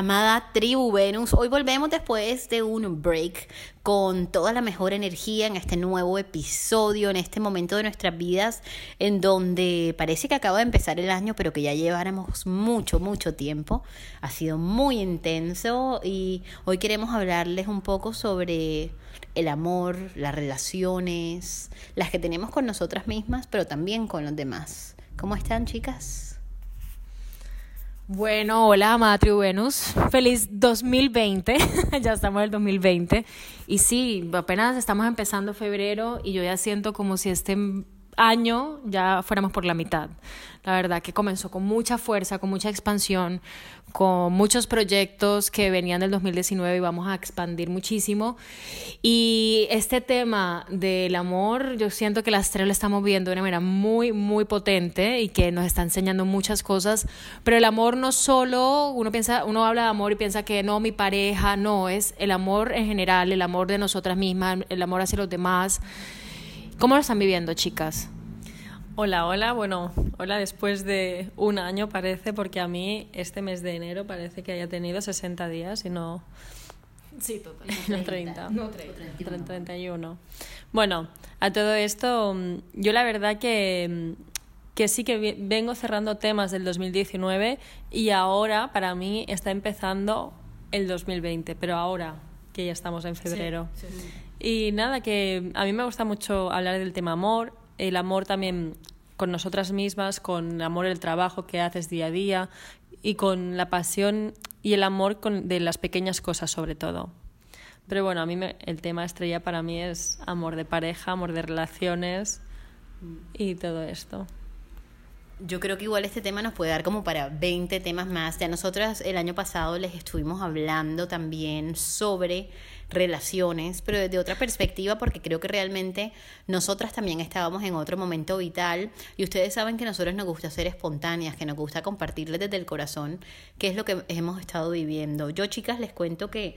Amada tribu Venus, hoy volvemos después de un break con toda la mejor energía en este nuevo episodio, en este momento de nuestras vidas en donde parece que acaba de empezar el año, pero que ya lleváramos mucho, mucho tiempo. Ha sido muy intenso y hoy queremos hablarles un poco sobre el amor, las relaciones, las que tenemos con nosotras mismas, pero también con los demás. ¿Cómo están, chicas? Bueno, hola, Matrio Venus. Feliz 2020. ya estamos en el 2020. Y sí, apenas estamos empezando febrero y yo ya siento como si este año ya fuéramos por la mitad. La verdad que comenzó con mucha fuerza, con mucha expansión, con muchos proyectos que venían del 2019 y vamos a expandir muchísimo. Y este tema del amor, yo siento que las tres lo estamos viendo de una manera muy, muy potente y que nos está enseñando muchas cosas. Pero el amor no solo, uno piensa, uno habla de amor y piensa que no, mi pareja, no, es el amor en general, el amor de nosotras mismas, el amor hacia los demás. ¿Cómo lo están viviendo, chicas? Hola, hola. Bueno, hola después de un año parece, porque a mí este mes de enero parece que haya tenido 60 días y no... Sí, total. No 30. No 30. 31. Bueno, a todo esto, yo la verdad que, que sí que vengo cerrando temas del 2019 y ahora para mí está empezando el 2020, pero ahora que ya estamos en febrero. sí. Y nada, que a mí me gusta mucho hablar del tema amor, el amor también con nosotras mismas, con amor el trabajo que haces día a día y con la pasión y el amor con, de las pequeñas cosas sobre todo. Pero bueno, a mí el tema estrella para mí es amor de pareja, amor de relaciones y todo esto. Yo creo que igual este tema nos puede dar como para 20 temas más. Ya nosotras el año pasado les estuvimos hablando también sobre relaciones, pero desde otra perspectiva, porque creo que realmente nosotras también estábamos en otro momento vital y ustedes saben que a nosotros nos gusta ser espontáneas, que nos gusta compartirles desde el corazón qué es lo que hemos estado viviendo. Yo, chicas, les cuento que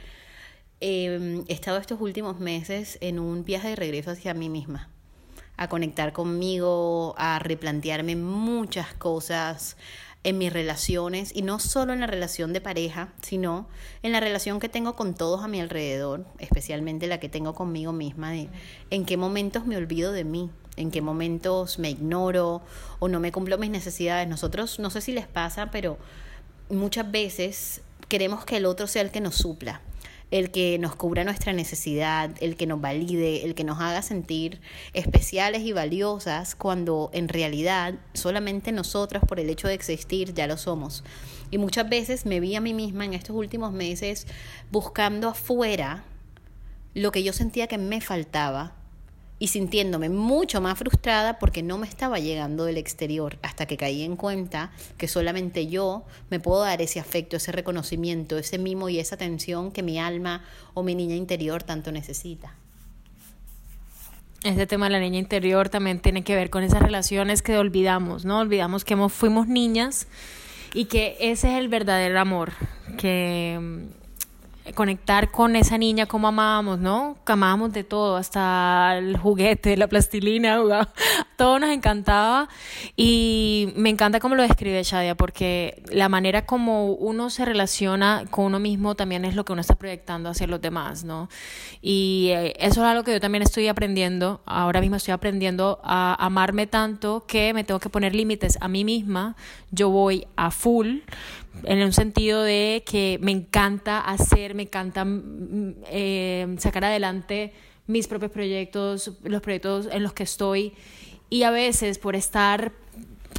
eh, he estado estos últimos meses en un viaje de regreso hacia mí misma a conectar conmigo, a replantearme muchas cosas en mis relaciones y no solo en la relación de pareja, sino en la relación que tengo con todos a mi alrededor, especialmente la que tengo conmigo misma, de en qué momentos me olvido de mí, en qué momentos me ignoro o no me cumplo mis necesidades. Nosotros, no sé si les pasa, pero muchas veces queremos que el otro sea el que nos supla el que nos cubra nuestra necesidad, el que nos valide, el que nos haga sentir especiales y valiosas, cuando en realidad solamente nosotros por el hecho de existir ya lo somos. Y muchas veces me vi a mí misma en estos últimos meses buscando afuera lo que yo sentía que me faltaba y sintiéndome mucho más frustrada porque no me estaba llegando del exterior hasta que caí en cuenta que solamente yo me puedo dar ese afecto, ese reconocimiento, ese mimo y esa atención que mi alma o mi niña interior tanto necesita. Este tema de la niña interior también tiene que ver con esas relaciones que olvidamos, ¿no? Olvidamos que fuimos niñas y que ese es el verdadero amor, que conectar con esa niña como amábamos, ¿no? Amábamos de todo, hasta el juguete, la plastilina, todo nos encantaba y me encanta cómo lo describe Shadia porque la manera como uno se relaciona con uno mismo también es lo que uno está proyectando hacia los demás, ¿no? Y eh, eso es algo que yo también estoy aprendiendo, ahora mismo estoy aprendiendo a amarme tanto que me tengo que poner límites a mí misma, yo voy a full en un sentido de que me encanta hacer, me encanta mm, eh, sacar adelante mis propios proyectos, los proyectos en los que estoy y a veces por estar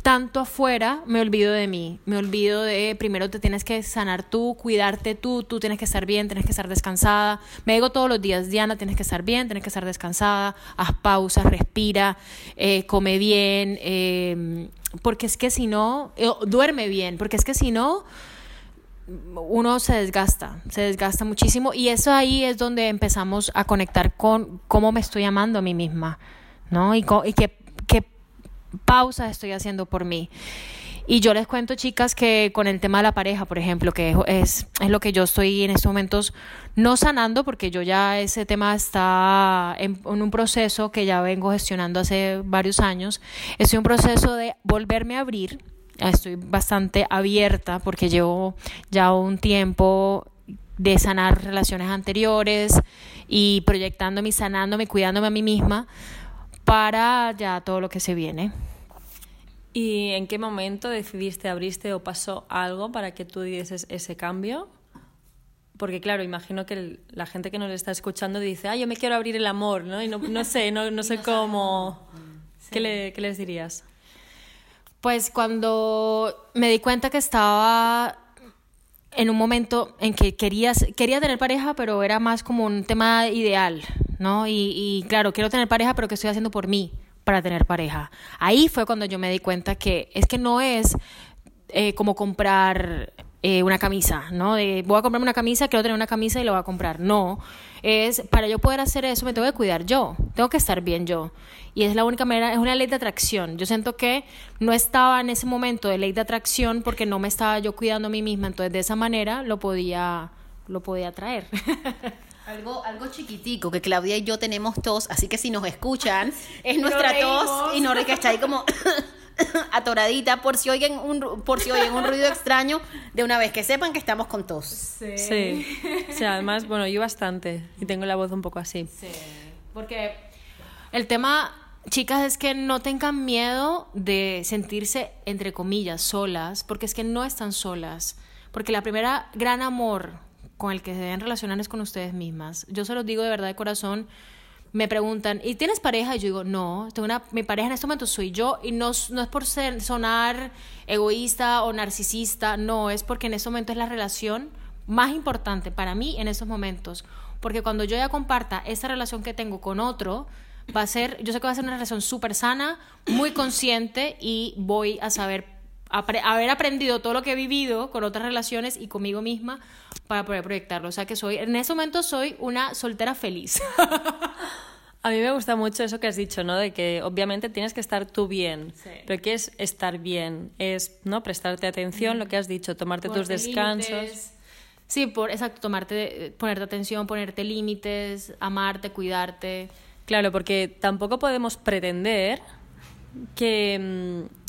tanto afuera, me olvido de mí. Me olvido de primero te tienes que sanar tú, cuidarte tú, tú tienes que estar bien, tienes que estar descansada. Me digo todos los días, Diana, tienes que estar bien, tienes que estar descansada, haz pausas, respira, eh, come bien, eh, porque es que si no, eh, duerme bien, porque es que si no uno se desgasta, se desgasta muchísimo y eso ahí es donde empezamos a conectar con cómo me estoy amando a mí misma, ¿no? Y, qué pausas estoy haciendo por mí. Y yo les cuento, chicas, que con el tema de la pareja, por ejemplo, que es, es lo que yo estoy en estos momentos no sanando, porque yo ya ese tema está en, en, un proceso que ya vengo gestionando hace varios años. Estoy en un proceso de volverme a abrir estoy bastante abierta porque llevo ya un tiempo de sanar relaciones anteriores y proyectándome, sanándome, cuidándome a mí misma para ya todo lo que se viene. ¿Y en qué momento decidiste abrirte o pasó algo para que tú dieses ese cambio? Porque claro, imagino que la gente que nos está escuchando dice, ah, yo me quiero abrir el amor, ¿no? Y no, no sé, no, no sé cómo... ¿Qué, le, ¿Qué les dirías? Pues cuando me di cuenta que estaba en un momento en que quería, quería tener pareja, pero era más como un tema ideal, ¿no? Y, y claro, quiero tener pareja, pero ¿qué estoy haciendo por mí para tener pareja? Ahí fue cuando yo me di cuenta que es que no es eh, como comprar eh, una camisa, ¿no? Voy a comprarme una camisa, quiero tener una camisa y lo voy a comprar. No, es para yo poder hacer eso me tengo que cuidar yo, tengo que estar bien yo. Y es la única manera, es una ley de atracción. Yo siento que no estaba en ese momento de ley de atracción porque no me estaba yo cuidando a mí misma, entonces de esa manera lo podía, lo podía traer. Algo, algo chiquitico que Claudia y yo tenemos tos, así que si nos escuchan, es nuestra tos y Norica está ahí como atoradita por si oyen un por si oyen un ruido extraño de una vez que sepan que estamos con tos. Sí. sí. además, bueno, yo bastante y tengo la voz un poco así. Sí. Porque el tema chicas, es que no tengan miedo de sentirse, entre comillas, solas, porque es que no están solas. Porque la primera gran amor con el que se deben relacionar es con ustedes mismas. Yo se los digo de verdad de corazón. Me preguntan, ¿y tienes pareja? Y yo digo, no, tengo una, mi pareja en este momento soy yo y no, no es por sonar egoísta o narcisista, no, es porque en este momento es la relación más importante para mí en esos momentos. Porque cuando yo ya comparta esa relación que tengo con otro, va a ser, yo sé que va a ser una relación súper sana, muy consciente y voy a saber, haber aprendido todo lo que he vivido con otras relaciones y conmigo misma para poder proyectarlo. O sea que soy, en ese momento soy una soltera feliz. A mí me gusta mucho eso que has dicho, ¿no? De que obviamente tienes que estar tú bien. Pero ¿qué es estar bien? Es, ¿no? Prestarte atención, lo que has dicho, tomarte tus descansos. Sí, por, exacto, tomarte, ponerte atención, ponerte límites, amarte, cuidarte. Claro, porque tampoco podemos pretender que, mm,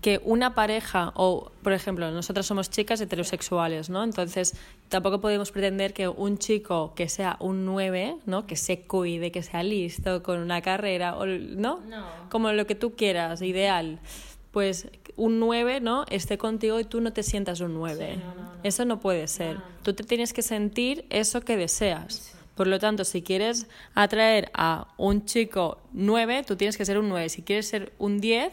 que una pareja, o por ejemplo, nosotras somos chicas heterosexuales, ¿no? Entonces, tampoco podemos pretender que un chico que sea un 9, ¿no? Que se cuide, que sea listo, con una carrera, ¿no? no. Como lo que tú quieras, ideal. Pues un 9, ¿no? Esté contigo y tú no te sientas un 9. eso no puede ser. Tú te tienes que sentir eso que deseas. Por lo tanto, si quieres atraer a un chico 9, tú tienes que ser un 9. Si quieres ser un 10,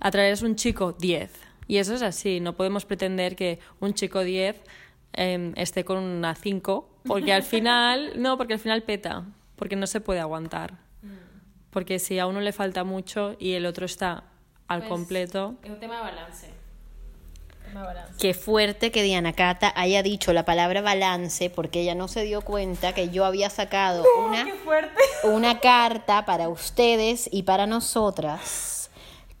atraerás un chico 10. Y eso es así, no podemos pretender que un chico 10 em, esté con una 5, porque al final, no, porque al final peta, porque no se puede aguantar. Porque si a uno le falta mucho y el otro está al pues, completo. Es un tema de balance. Qué fuerte que Diana Cata haya dicho la palabra balance porque ella no se dio cuenta que yo había sacado una, una carta para ustedes y para nosotras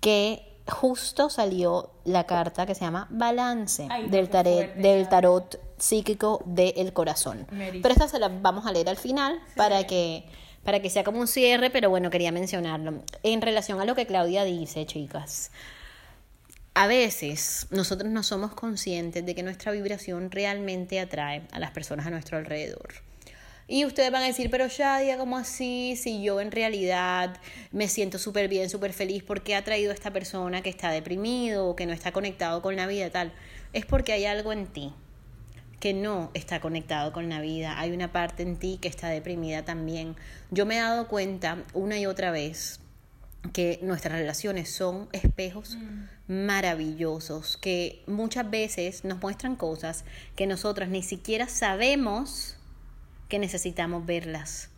que justo salió la carta que se llama balance del, tarot, del tarot psíquico del corazón. Pero esta se la vamos a leer al final para que para que sea como un cierre, pero bueno, quería mencionarlo. En relación a lo que Claudia dice, chicas, a veces nosotros no somos conscientes de que nuestra vibración realmente atrae a las personas a nuestro alrededor. Y ustedes van a decir, pero Shadia, ¿cómo así? Si yo en realidad me siento súper bien, súper feliz, ¿por qué ha traído a esta persona que está deprimido o que no está conectado con la vida tal? Es porque hay algo en ti que no está conectado con la vida. Hay una parte en ti que está deprimida también. Yo me he dado cuenta una y otra vez que nuestras relaciones son espejos maravillosos, que muchas veces nos muestran cosas que nosotras ni siquiera sabemos que necesitamos verlas.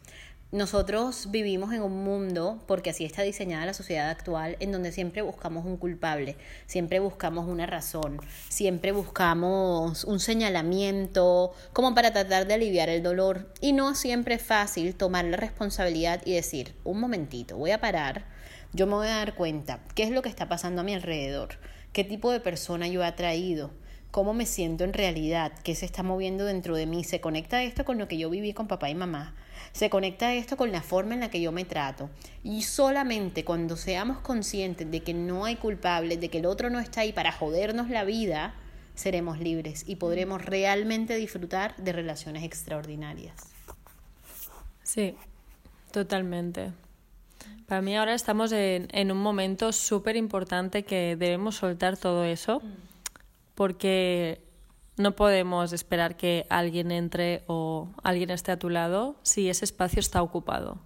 Nosotros vivimos en un mundo, porque así está diseñada la sociedad actual, en donde siempre buscamos un culpable, siempre buscamos una razón, siempre buscamos un señalamiento como para tratar de aliviar el dolor. Y no siempre es fácil tomar la responsabilidad y decir, un momentito, voy a parar, yo me voy a dar cuenta qué es lo que está pasando a mi alrededor, qué tipo de persona yo he atraído, cómo me siento en realidad, qué se está moviendo dentro de mí, se conecta esto con lo que yo viví con papá y mamá se conecta esto con la forma en la que yo me trato. Y solamente cuando seamos conscientes de que no hay culpables, de que el otro no está ahí para jodernos la vida, seremos libres y podremos realmente disfrutar de relaciones extraordinarias. Sí, totalmente. Para mí ahora estamos en, en un momento súper importante que debemos soltar todo eso porque no podemos esperar que alguien entre o alguien esté a tu lado si ese espacio está ocupado.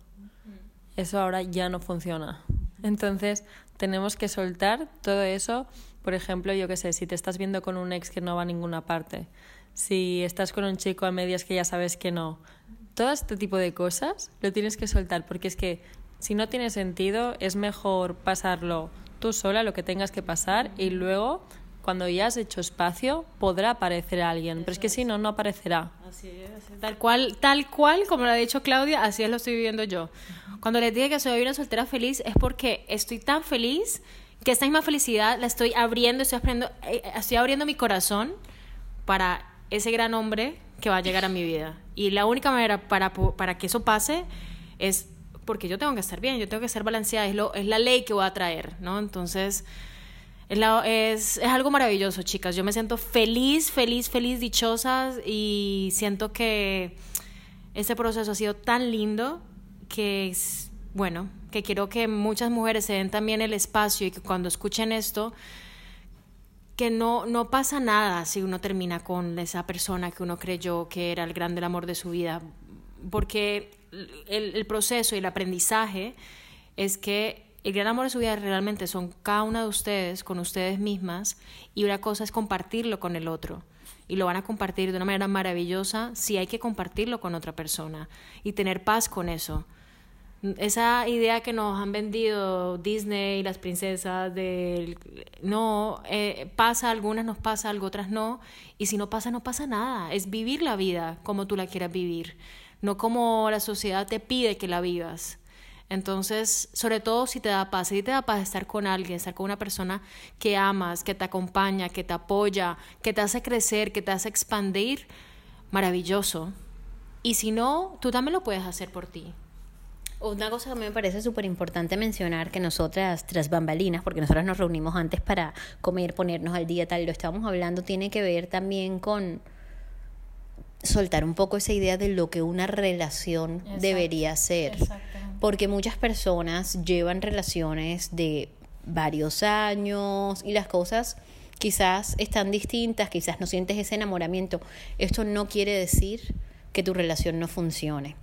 Eso ahora ya no funciona. Entonces, tenemos que soltar todo eso. Por ejemplo, yo qué sé, si te estás viendo con un ex que no va a ninguna parte, si estás con un chico a medias que ya sabes que no, todo este tipo de cosas lo tienes que soltar porque es que si no tiene sentido, es mejor pasarlo tú sola, lo que tengas que pasar, y luego cuando ya has hecho espacio, podrá aparecer alguien, pero es que si no, no aparecerá. Así es, tal cual, tal cual, como lo ha dicho Claudia, así es lo estoy viviendo yo. Cuando les dije que soy una soltera feliz es porque estoy tan feliz que esta misma felicidad la estoy abriendo, estoy abriendo, eh, estoy abriendo mi corazón para ese gran hombre que va a llegar a mi vida. Y la única manera para, para que eso pase es porque yo tengo que estar bien, yo tengo que ser balanceada, es, lo, es la ley que voy a traer, ¿no? Entonces es, es, algo maravilloso, chicas. Yo me siento feliz, feliz, feliz, dichosa y siento que este proceso ha sido tan lindo que, bueno, que quiero que muchas mujeres se den también el espacio y que cuando escuchen esto, que no, no pasa nada si uno termina con esa persona que uno creyó que era el grande amor de su vida, porque el, el proceso y el aprendizaje es que el gran amor de su vida realmente son cada una de ustedes con ustedes mismas y una cosa es compartirlo con el otro y lo van a compartir de una manera maravillosa si hay que compartirlo con otra persona y tener paz con eso. Esa idea que nos han vendido Disney y las princesas de no eh, pasa, algunas nos pasa, algo otras no, y si no pasa, no pasa nada. Es vivir la vida como tú la quieras vivir, no como la sociedad te pide que la vivas. Entonces, sobre todo si te da paz, si te da paz estar con alguien, estar con una persona que amas, que te acompaña, que te apoya, que te hace crecer, que te hace expandir, maravilloso. Y si no, tú también lo puedes hacer por ti. Una cosa que me parece súper importante mencionar que nosotras, tras bambalinas, porque nosotras nos reunimos antes para comer, ponernos al día, tal, lo estábamos hablando, tiene que ver también con soltar un poco esa idea de lo que una relación debería ser porque muchas personas llevan relaciones de varios años y las cosas quizás están distintas, quizás no sientes ese enamoramiento. Esto no quiere decir que tu relación no funcione.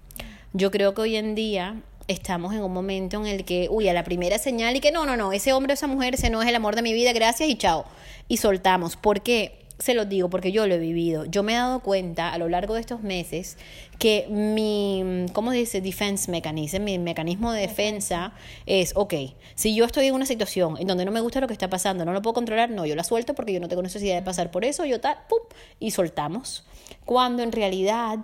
Yo creo que hoy en día estamos en un momento en el que, uy, a la primera señal y que no, no, no, ese hombre o esa mujer, ese no es el amor de mi vida, gracias y chao. Y soltamos. ¿Por qué? Se los digo porque yo lo he vivido. Yo me he dado cuenta a lo largo de estos meses que mi, ¿cómo dice? Defense mechanism, mi mecanismo de defensa es, ok, si yo estoy en una situación en donde no me gusta lo que está pasando, no lo puedo controlar, no, yo la suelto porque yo no tengo necesidad de pasar por eso, yo tal, pum, y soltamos. Cuando en realidad,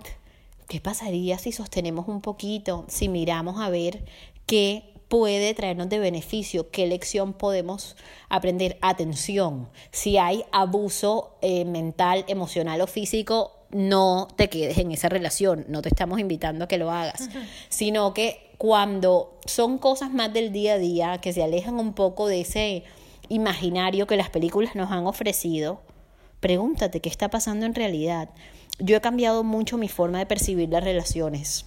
¿qué pasaría si sostenemos un poquito, si miramos a ver qué puede traernos de beneficio, qué lección podemos aprender. Atención, si hay abuso eh, mental, emocional o físico, no te quedes en esa relación, no te estamos invitando a que lo hagas, sino que cuando son cosas más del día a día, que se alejan un poco de ese imaginario que las películas nos han ofrecido, pregúntate qué está pasando en realidad. Yo he cambiado mucho mi forma de percibir las relaciones.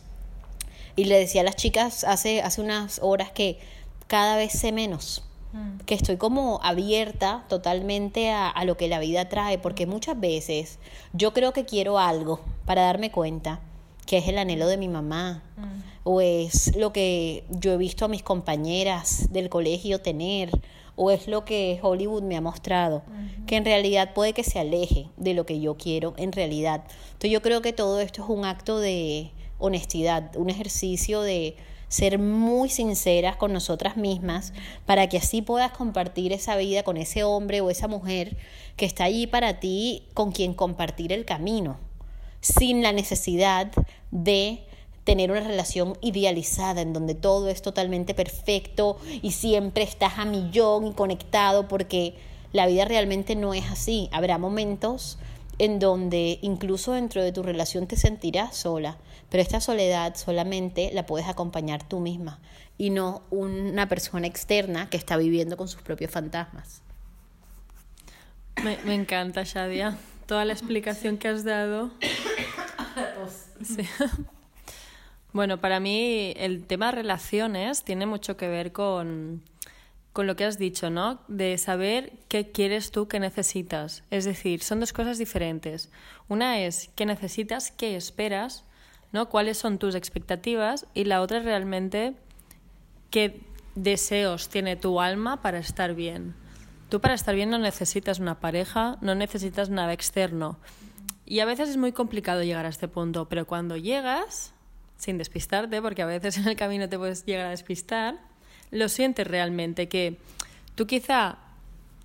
Y le decía a las chicas hace, hace unas horas que cada vez sé menos, mm. que estoy como abierta totalmente a, lo que la vida trae, porque muchas veces yo creo que quiero algo para darme cuenta que es el anhelo de mi mamá, o es lo que yo he visto a mis compañeras del colegio tener, o es lo que Hollywood me ha mostrado, que en realidad puede que se aleje de lo que yo quiero en realidad. Entonces yo creo que todo esto es un acto de honestidad, un ejercicio de ser muy sinceras con nosotras mismas para que así puedas compartir esa vida con ese hombre o esa mujer que está allí para ti, con quien compartir el camino, sin la necesidad de tener una relación idealizada en donde todo es totalmente perfecto y siempre estás a millón y conectado porque la vida realmente no es así. Habrá momentos en donde incluso dentro de tu relación te sentirás sola, pero esta soledad solamente la puedes acompañar tú misma y no una persona externa que está viviendo con sus propios fantasmas. Me, me encanta, Shadia, toda la explicación que has dado. Sí. Bueno, para mí el tema relaciones tiene mucho que ver con, con lo que has dicho, ¿no? De saber qué quieres tú, qué necesitas. Es decir, son dos cosas diferentes. Una es qué necesitas, qué esperas, ¿no? Cuáles son tus expectativas y la otra es realmente qué deseos tiene tu alma para estar bien. Tú para estar bien no necesitas una pareja, no necesitas nada externo. Y a veces es muy complicado llegar a este punto, pero cuando llegas, sin despistarte, porque a veces en el camino te puedes llegar a despistar, lo sientes realmente, que tú quizá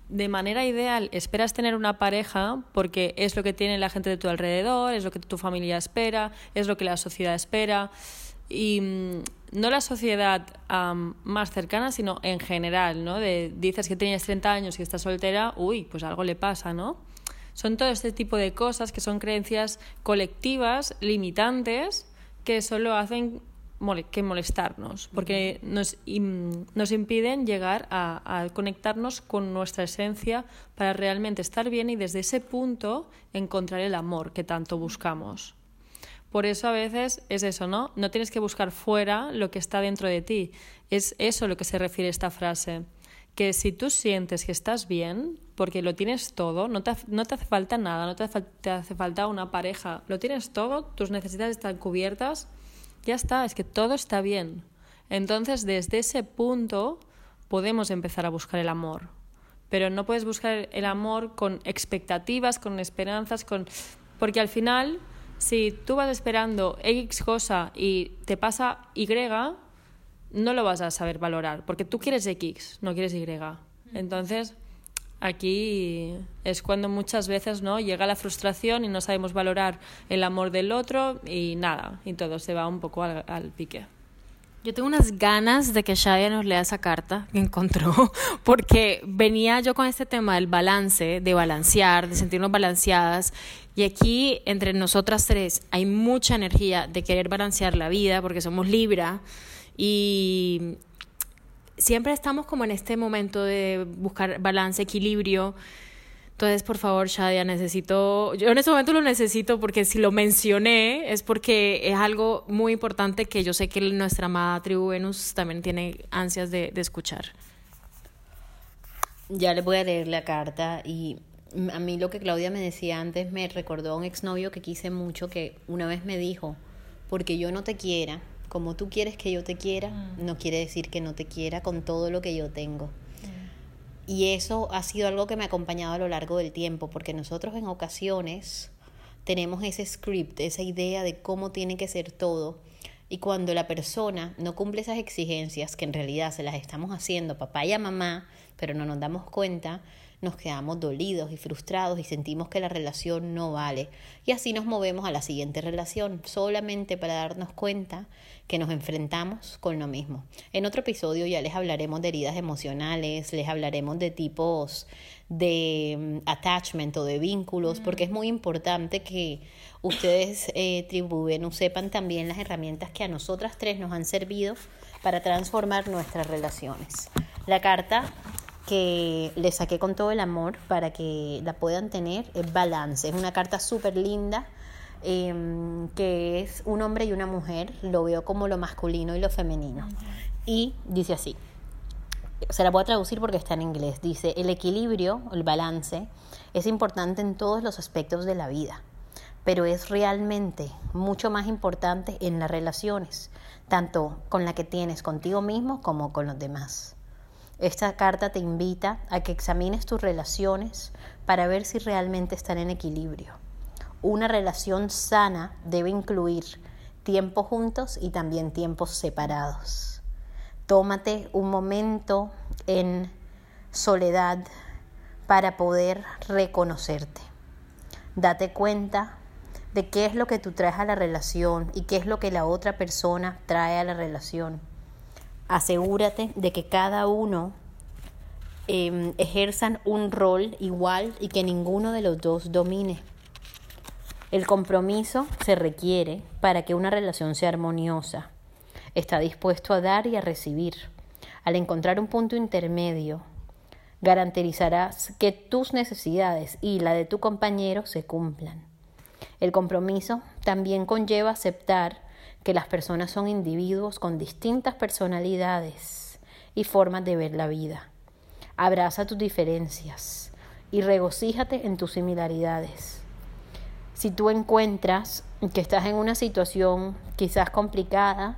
de manera ideal esperas tener una pareja porque es lo que tiene la gente de tu alrededor, es lo que tu familia espera, es lo que la sociedad espera. Y mm, no la sociedad más cercana, sino en general, ¿no? Dices que tienes 30 años y estás soltera, uy, pues algo le pasa, ¿no? Son todo este tipo de cosas que son creencias colectivas, limitantes, que solo hacen que molestarnos, porque nos, nos impiden llegar a, conectarnos con nuestra esencia para realmente estar bien y desde ese punto encontrar el amor que tanto buscamos. Por eso a veces es eso, ¿no? No tienes que buscar fuera lo que está dentro de ti. Es eso lo que se refiere esta frase. Que si tú sientes que estás bien, porque lo tienes todo, no te, no te hace falta nada, no te te hace falta una pareja, lo tienes todo, tus necesidades están cubiertas, ya está, es que todo está bien. Entonces, desde ese punto podemos empezar a buscar el amor. Pero no puedes buscar el amor con expectativas, con esperanzas, con porque al final, si tú vas esperando X cosa y te pasa Y, no lo vas a saber valorar, porque tú quieres X, no quieres Y. Entonces, aquí es cuando muchas veces no llega la frustración y no sabemos valorar el amor del otro y nada, y todo se va un poco al, pique. Yo tengo unas ganas de que Shadia nos lea esa carta que encontró, porque venía yo con este tema del balance, de balancear, de sentirnos balanceadas, y aquí entre nosotras tres hay mucha energía de querer balancear la vida, porque somos Libra, y siempre estamos como en este momento de buscar balance, equilibrio. Entonces, por favor, Shadia, necesito, yo en este momento lo necesito porque si lo mencioné es porque es algo muy importante que yo sé que nuestra amada tribu Venus también tiene ansias de, escuchar. Ya le voy a leer la carta y a mí lo que Claudia me decía antes me recordó a un exnovio que quise mucho que una vez me dijo, porque yo no te quiera, como tú quieres que yo te quiera, mm. no quiere decir que no te quiera con todo lo que yo tengo. Mm. Y eso ha sido algo que me ha acompañado a lo largo del tiempo, porque nosotros en ocasiones tenemos ese script, esa idea de cómo tiene que ser todo. Y cuando la persona no cumple esas exigencias, que en realidad se las estamos haciendo papá y a mamá, pero no nos damos cuenta, nos quedamos dolidos y frustrados y sentimos que la relación no vale. Y así nos movemos a la siguiente relación, solamente para darnos cuenta que nos enfrentamos con lo mismo. En otro episodio ya les hablaremos de heridas emocionales, les hablaremos de tipos de mm, attachment o de vínculos, porque es muy importante que ustedes, eh, Tribu sepan también las herramientas que a nosotras tres nos han servido para transformar nuestras relaciones. La carta que le saqué con todo el amor para que la puedan tener es Balance. Es una carta súper linda. Em, que es un hombre y una mujer, lo veo como lo masculino y lo femenino. Y dice así, se la voy a traducir porque está en inglés, dice, el equilibrio, el balance, es importante en todos los aspectos de la vida. pero es realmente mucho más importante en las relaciones, tanto con la que tienes contigo mismo como con los demás. Esta carta te invita a que examines tus relaciones para ver si realmente están en equilibrio. Una relación sana debe incluir tiempo juntos y también tiempos separados. Tómate un momento en soledad para poder reconocerte. Date cuenta de qué es lo que tú traes a la relación y qué es lo que la otra persona trae a la relación. Asegúrate de que cada uno em, ejerzan un rol igual y que ninguno de los dos domine. El compromiso se requiere para que una relación sea armoniosa. Está dispuesto a dar y a recibir. Al encontrar un punto intermedio, garantizarás que tus necesidades y la de tu compañero se cumplan. El compromiso también conlleva aceptar que las personas son individuos con distintas personalidades y formas de ver la vida. Abraza tus diferencias y regocíjate en tus similaridades. Si tú encuentras que estás en una situación quizás complicada,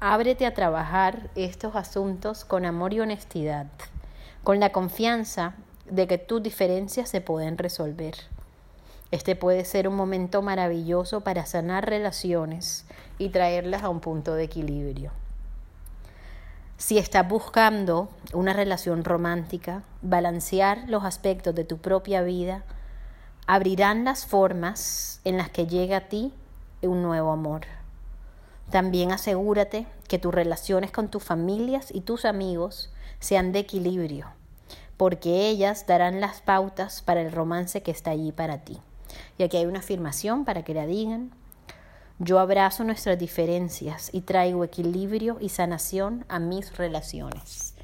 ábrete a trabajar estos asuntos con amor y honestidad, con la confianza de que tus diferencias se pueden resolver. Este puede ser un momento maravilloso para sanar relaciones y traerlas a un punto de equilibrio. Si estás buscando una relación romántica, balancear los aspectos de tu propia vida, abrirán las formas en las que llega a ti un nuevo amor. También asegúrate que tus relaciones con tus familias y tus amigos sean de equilibrio, porque ellas darán las pautas para el romance que está allí para ti. Y aquí hay una afirmación para que la digan. Yo abrazo nuestras diferencias y traigo equilibrio y sanación a mis relaciones.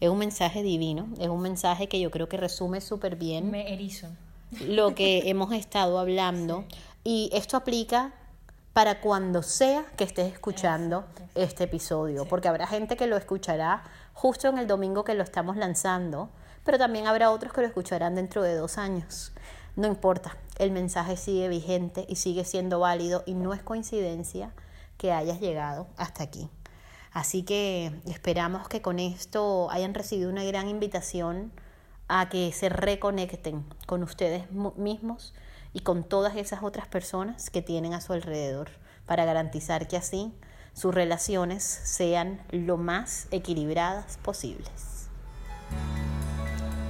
Es un mensaje divino, es un mensaje que yo creo que resume súper bien. Me erizo. Lo que hemos estado hablando. Y esto aplica para cuando sea que estés escuchando este episodio, porque habrá gente que lo escuchará justo en el domingo que lo estamos lanzando, pero también habrá otros que lo escucharán dentro de dos años. No importa, el mensaje sigue vigente y sigue siendo válido y no es coincidencia que hayas llegado hasta aquí. Así que esperamos que con esto hayan recibido una gran invitación a que se reconecten con ustedes mismos y con todas esas otras personas que tienen a su alrededor para garantizar que así sus relaciones sean lo más equilibradas posibles.